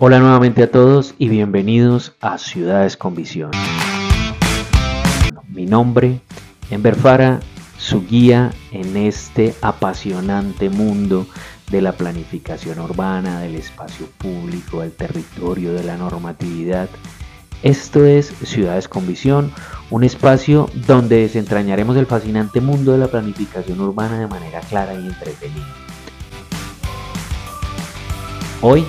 Hola nuevamente a todos y bienvenidos a Ciudades con Visión. Mi nombre, Enver Fara, su guía en este apasionante mundo de la planificación urbana, del espacio público, del territorio, de la normatividad. Esto es Ciudades con Visión, un espacio donde desentrañaremos el fascinante mundo de la planificación urbana de manera clara y entretenida. Hoy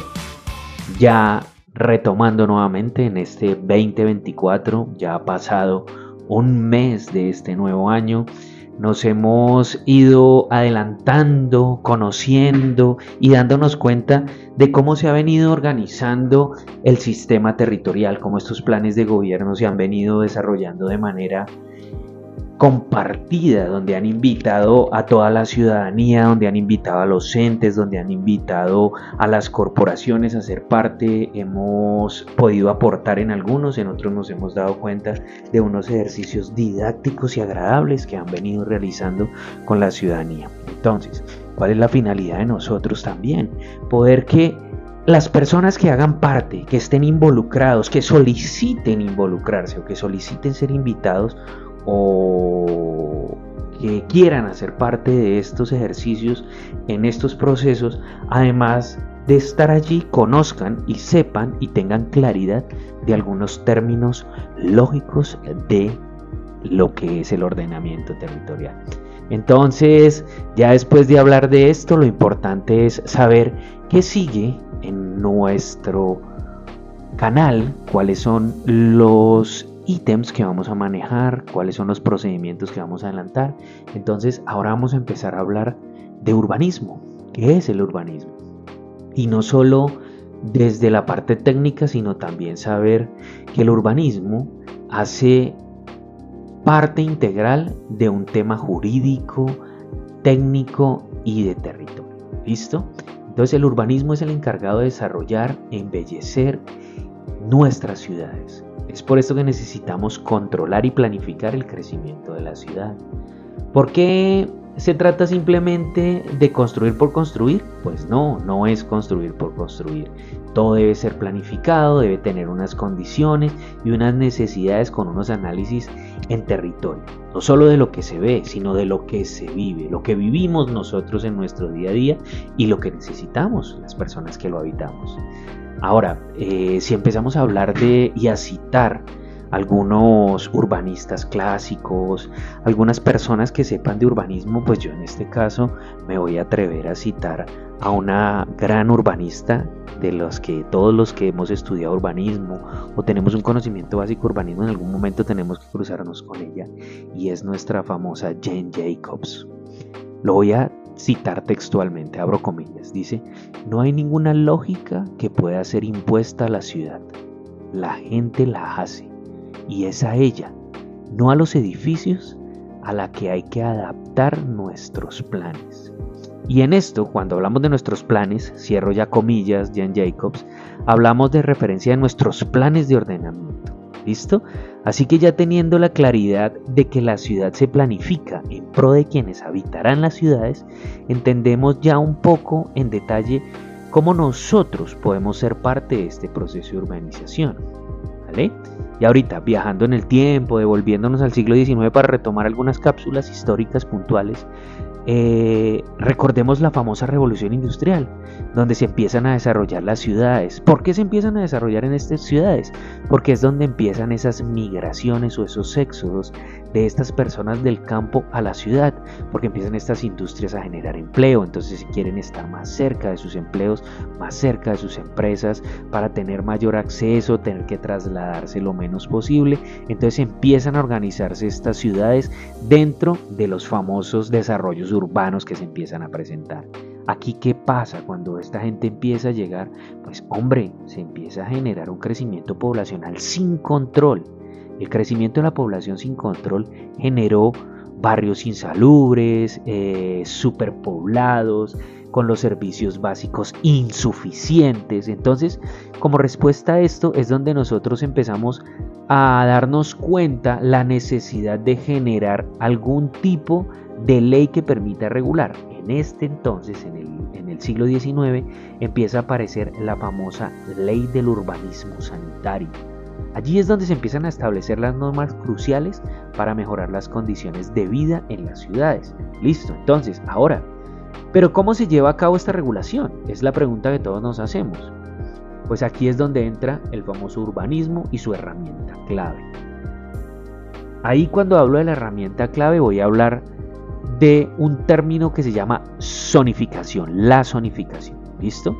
ya retomando nuevamente en este 2024, ya ha pasado un mes de este nuevo año, nos hemos ido adelantando, conociendo y dándonos cuenta de cómo se ha venido organizando el sistema territorial, cómo estos planes de gobierno se han venido desarrollando de manera compartida, donde han invitado a toda la ciudadanía, donde han invitado a los entes, donde han invitado a las corporaciones a ser parte. Hemos podido aportar en algunos, en otros nos hemos dado cuenta de unos ejercicios didácticos y agradables que han venido realizando con la ciudadanía. Entonces, ¿cuál es la finalidad de nosotros también? Poder que las personas que hagan parte, que estén involucrados, que soliciten involucrarse o que soliciten ser invitados, o que quieran hacer parte de estos ejercicios en estos procesos, además de estar allí, conozcan y sepan y tengan claridad de algunos términos lógicos de lo que es el ordenamiento territorial. Entonces, ya después de hablar de esto, lo importante es saber qué sigue en nuestro canal, cuáles son los ítems que vamos a manejar, cuáles son los procedimientos que vamos a adelantar. Entonces ahora vamos a empezar a hablar de urbanismo. ¿Qué es el urbanismo? Y no solo desde la parte técnica, sino también saber que el urbanismo hace parte integral de un tema jurídico, técnico y de territorio. ¿Listo? Entonces el urbanismo es el encargado de desarrollar, embellecer nuestras ciudades. Es por esto que necesitamos controlar y planificar el crecimiento de la ciudad. ¿Por qué se trata simplemente de construir por construir? Pues no, no es construir por construir. Todo debe ser planificado, debe tener unas condiciones y unas necesidades con unos análisis en territorio. No solo de lo que se ve, sino de lo que se vive, lo que vivimos nosotros en nuestro día a día y lo que necesitamos las personas que lo habitamos. Ahora, eh, si empezamos a hablar de y a citar algunos urbanistas clásicos, algunas personas que sepan de urbanismo, pues yo en este caso me voy a atrever a citar a una gran urbanista de los que todos los que hemos estudiado urbanismo o tenemos un conocimiento básico de urbanismo en algún momento tenemos que cruzarnos con ella y es nuestra famosa Jane Jacobs. Lo voy a citar textualmente, abro comillas, dice, no hay ninguna lógica que pueda ser impuesta a la ciudad. La gente la hace y es a ella, no a los edificios, a la que hay que adaptar nuestros planes. Y en esto, cuando hablamos de nuestros planes, cierro ya comillas, Jan Jacobs, hablamos de referencia a nuestros planes de ordenamiento. ¿Listo? Así que ya teniendo la claridad de que la ciudad se planifica en pro de quienes habitarán las ciudades, entendemos ya un poco en detalle cómo nosotros podemos ser parte de este proceso de urbanización. ¿Vale? Y ahorita, viajando en el tiempo, devolviéndonos al siglo XIX para retomar algunas cápsulas históricas puntuales, eh, recordemos la famosa revolución industrial, donde se empiezan a desarrollar las ciudades. ¿Por qué se empiezan a desarrollar en estas ciudades? Porque es donde empiezan esas migraciones o esos éxodos de estas personas del campo a la ciudad, porque empiezan estas industrias a generar empleo, entonces quieren estar más cerca de sus empleos, más cerca de sus empresas, para tener mayor acceso, tener que trasladarse lo menos posible, entonces empiezan a organizarse estas ciudades dentro de los famosos desarrollos urbanos que se empiezan a presentar. Aquí, ¿qué pasa cuando esta gente empieza a llegar? Pues hombre, se empieza a generar un crecimiento poblacional sin control el crecimiento de la población sin control generó barrios insalubres, eh, superpoblados, con los servicios básicos insuficientes. Entonces, como respuesta a esto es donde nosotros empezamos a darnos cuenta la necesidad de generar algún tipo de ley que permita regular. En este entonces, en el, en el siglo XIX, empieza a aparecer la famosa ley del urbanismo sanitario. Allí es donde se empiezan a establecer las normas cruciales para mejorar las condiciones de vida en las ciudades. Listo, entonces, ahora, ¿pero cómo se lleva a cabo esta regulación? Es la pregunta que todos nos hacemos. Pues aquí es donde entra el famoso urbanismo y su herramienta clave. Ahí cuando hablo de la herramienta clave voy a hablar de un término que se llama zonificación, la zonificación. ¿Listo?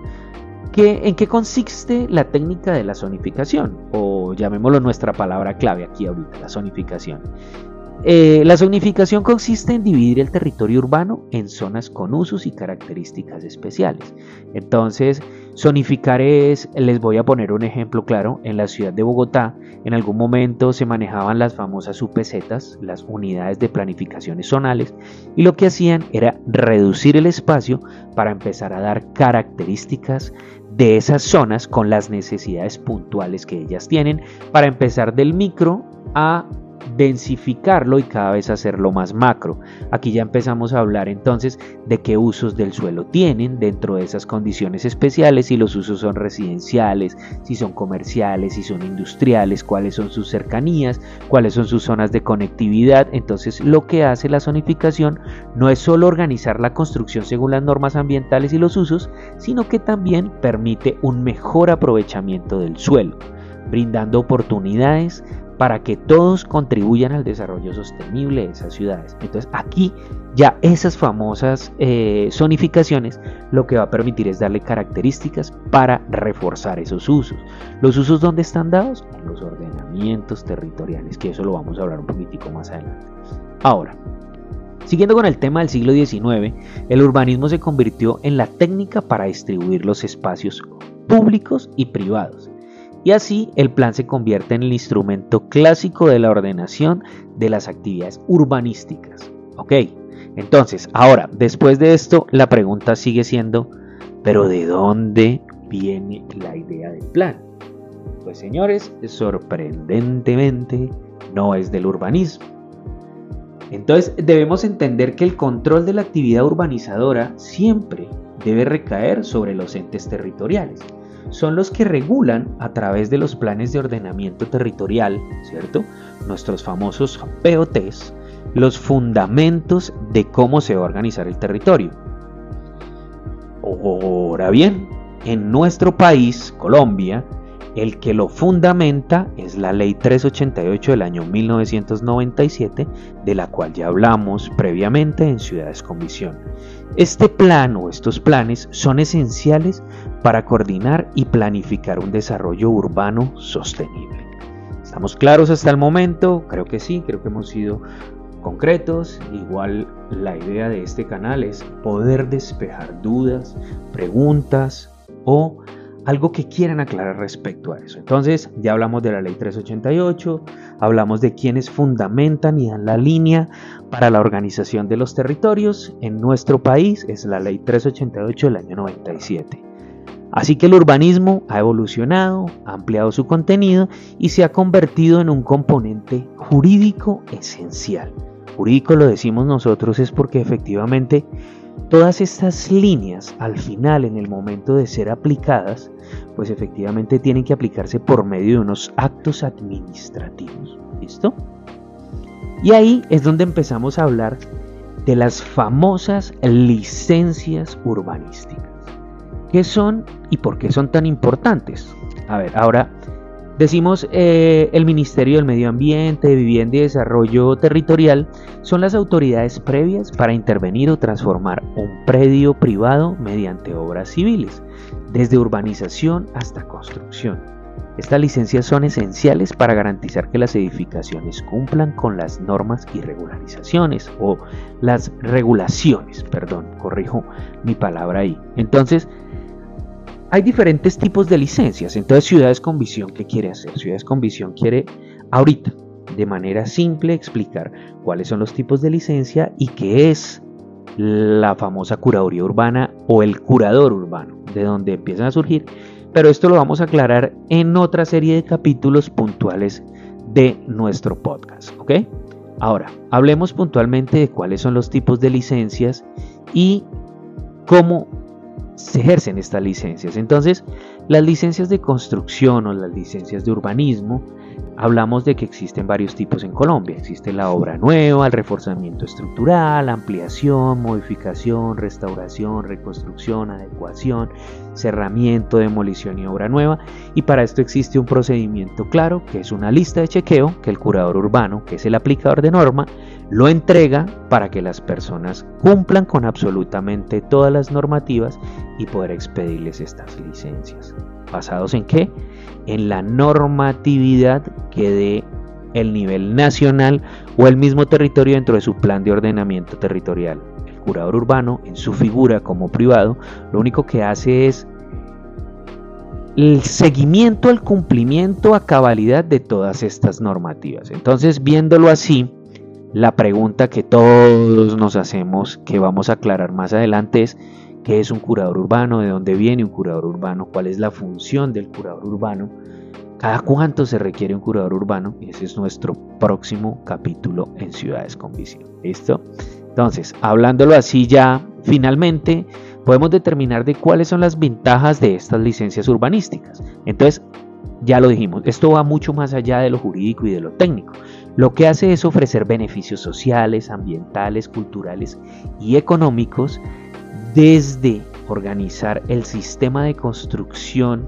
¿En qué consiste la técnica de la zonificación? O llamémoslo nuestra palabra clave aquí ahorita, la zonificación. Eh, la zonificación consiste en dividir el territorio urbano en zonas con usos y características especiales. Entonces, zonificar es, les voy a poner un ejemplo claro, en la ciudad de Bogotá en algún momento se manejaban las famosas UPZ, las unidades de planificaciones zonales, y lo que hacían era reducir el espacio para empezar a dar características de esas zonas con las necesidades puntuales que ellas tienen para empezar del micro a densificarlo y cada vez hacerlo más macro. Aquí ya empezamos a hablar entonces de qué usos del suelo tienen dentro de esas condiciones especiales, si los usos son residenciales, si son comerciales, si son industriales, cuáles son sus cercanías, cuáles son sus zonas de conectividad. Entonces lo que hace la zonificación no es solo organizar la construcción según las normas ambientales y los usos, sino que también permite un mejor aprovechamiento del suelo brindando oportunidades para que todos contribuyan al desarrollo sostenible de esas ciudades. Entonces aquí ya esas famosas eh, zonificaciones lo que va a permitir es darle características para reforzar esos usos. Los usos donde están dados en los ordenamientos territoriales, que eso lo vamos a hablar un poquitico más adelante. Ahora, Siguiendo con el tema del siglo XIX, el urbanismo se convirtió en la técnica para distribuir los espacios públicos y privados y así el plan se convierte en el instrumento clásico de la ordenación de las actividades urbanísticas. Ok, entonces, ahora, después de esto, la pregunta sigue siendo, ¿pero de dónde viene la idea del plan? Pues señores, sorprendentemente no es del urbanismo. Entonces debemos entender que el control de la actividad urbanizadora siempre debe recaer sobre los entes territoriales son los que regulan a través de los planes de ordenamiento territorial, ¿cierto? Nuestros famosos POTs, los fundamentos de cómo se va a organizar el territorio. Ahora bien, en nuestro país, Colombia, el que lo fundamenta es la Ley 388 del año 1997, de la cual ya hablamos previamente en Ciudades con Visión. Este plan o estos planes son esenciales para coordinar y planificar un desarrollo urbano sostenible. ¿Estamos claros hasta el momento? Creo que sí, creo que hemos sido concretos. Igual la idea de este canal es poder despejar dudas, preguntas o algo que quieran aclarar respecto a eso. Entonces, ya hablamos de la ley 388, hablamos de quienes fundamentan y dan la línea para la organización de los territorios en nuestro país, es la ley 388 del año 97. Así que el urbanismo ha evolucionado, ha ampliado su contenido y se ha convertido en un componente jurídico esencial. Jurídico lo decimos nosotros es porque efectivamente Todas estas líneas al final, en el momento de ser aplicadas, pues efectivamente tienen que aplicarse por medio de unos actos administrativos. ¿Listo? Y ahí es donde empezamos a hablar de las famosas licencias urbanísticas. ¿Qué son y por qué son tan importantes? A ver, ahora Decimos eh, el Ministerio del Medio Ambiente, Vivienda y Desarrollo Territorial son las autoridades previas para intervenir o transformar un predio privado mediante obras civiles, desde urbanización hasta construcción. Estas licencias son esenciales para garantizar que las edificaciones cumplan con las normas y regularizaciones o las regulaciones, perdón, corrijo mi palabra ahí. Entonces, hay diferentes tipos de licencias. Entonces, Ciudades con Visión, ¿qué quiere hacer? Ciudades con Visión quiere ahorita, de manera simple, explicar cuáles son los tipos de licencia y qué es la famosa curaduría urbana o el curador urbano, de donde empiezan a surgir. Pero esto lo vamos a aclarar en otra serie de capítulos puntuales de nuestro podcast. ¿Ok? Ahora, hablemos puntualmente de cuáles son los tipos de licencias y cómo se ejercen estas licencias. Entonces, las licencias de construcción o las licencias de urbanismo hablamos de que existen varios tipos en Colombia. Existe la obra nueva, el reforzamiento estructural, ampliación, modificación, restauración, reconstrucción, adecuación, cerramiento, demolición y obra nueva. Y para esto existe un procedimiento claro, que es una lista de chequeo que el curador urbano, que es el aplicador de norma, lo entrega para que las personas cumplan con absolutamente todas las normativas y poder expedirles estas licencias. ¿Basados en qué? En la normatividad que dé el nivel nacional o el mismo territorio dentro de su plan de ordenamiento territorial. El curador urbano, en su figura como privado, lo único que hace es el seguimiento al cumplimiento a cabalidad de todas estas normativas. Entonces, viéndolo así, la pregunta que todos nos hacemos, que vamos a aclarar más adelante, es qué es un curador urbano, de dónde viene un curador urbano, cuál es la función del curador urbano, cada cuánto se requiere un curador urbano, y ese es nuestro próximo capítulo en Ciudades con Visión. ¿Listo? Entonces, hablándolo así ya, finalmente podemos determinar de cuáles son las ventajas de estas licencias urbanísticas. Entonces, ya lo dijimos, esto va mucho más allá de lo jurídico y de lo técnico. Lo que hace es ofrecer beneficios sociales, ambientales, culturales y económicos desde organizar el sistema de construcción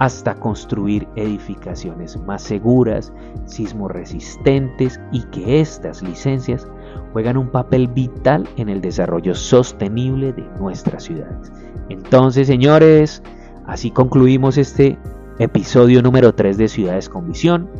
hasta construir edificaciones más seguras, sismoresistentes y que estas licencias juegan un papel vital en el desarrollo sostenible de nuestras ciudades. Entonces, señores, así concluimos este episodio número 3 de Ciudades con Visión.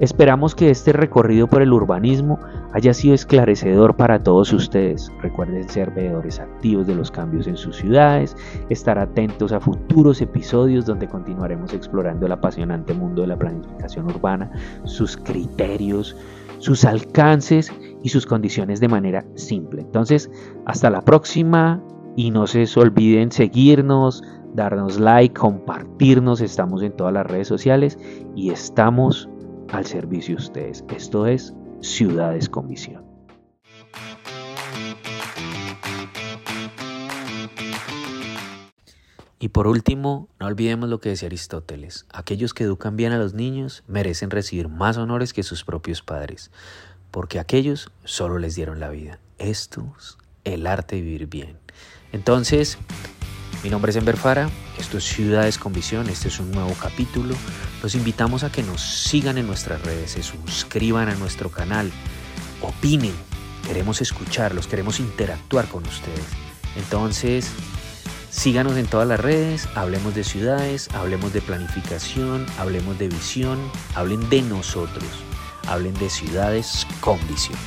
Esperamos que este recorrido por el urbanismo haya sido esclarecedor para todos ustedes. Recuerden ser veedores activos de los cambios en sus ciudades, estar atentos a futuros episodios donde continuaremos explorando el apasionante mundo de la planificación urbana, sus criterios, sus alcances y sus condiciones de manera simple. Entonces, hasta la próxima y no se olviden seguirnos, darnos like, compartirnos, estamos en todas las redes sociales y estamos al servicio de ustedes. Esto es Ciudades con Visión. Y por último, no olvidemos lo que decía Aristóteles, aquellos que educan bien a los niños merecen recibir más honores que sus propios padres, porque aquellos solo les dieron la vida. Esto es el arte de vivir bien. Entonces, mi nombre es Enver Fara, esto es Ciudades con Visión, este es un nuevo capítulo. Los invitamos a que nos sigan en nuestras redes, se suscriban a nuestro canal, opinen, queremos escucharlos, queremos interactuar con ustedes. Entonces, síganos en todas las redes, hablemos de ciudades, hablemos de planificación, hablemos de visión, hablen de nosotros, hablen de ciudades con visión.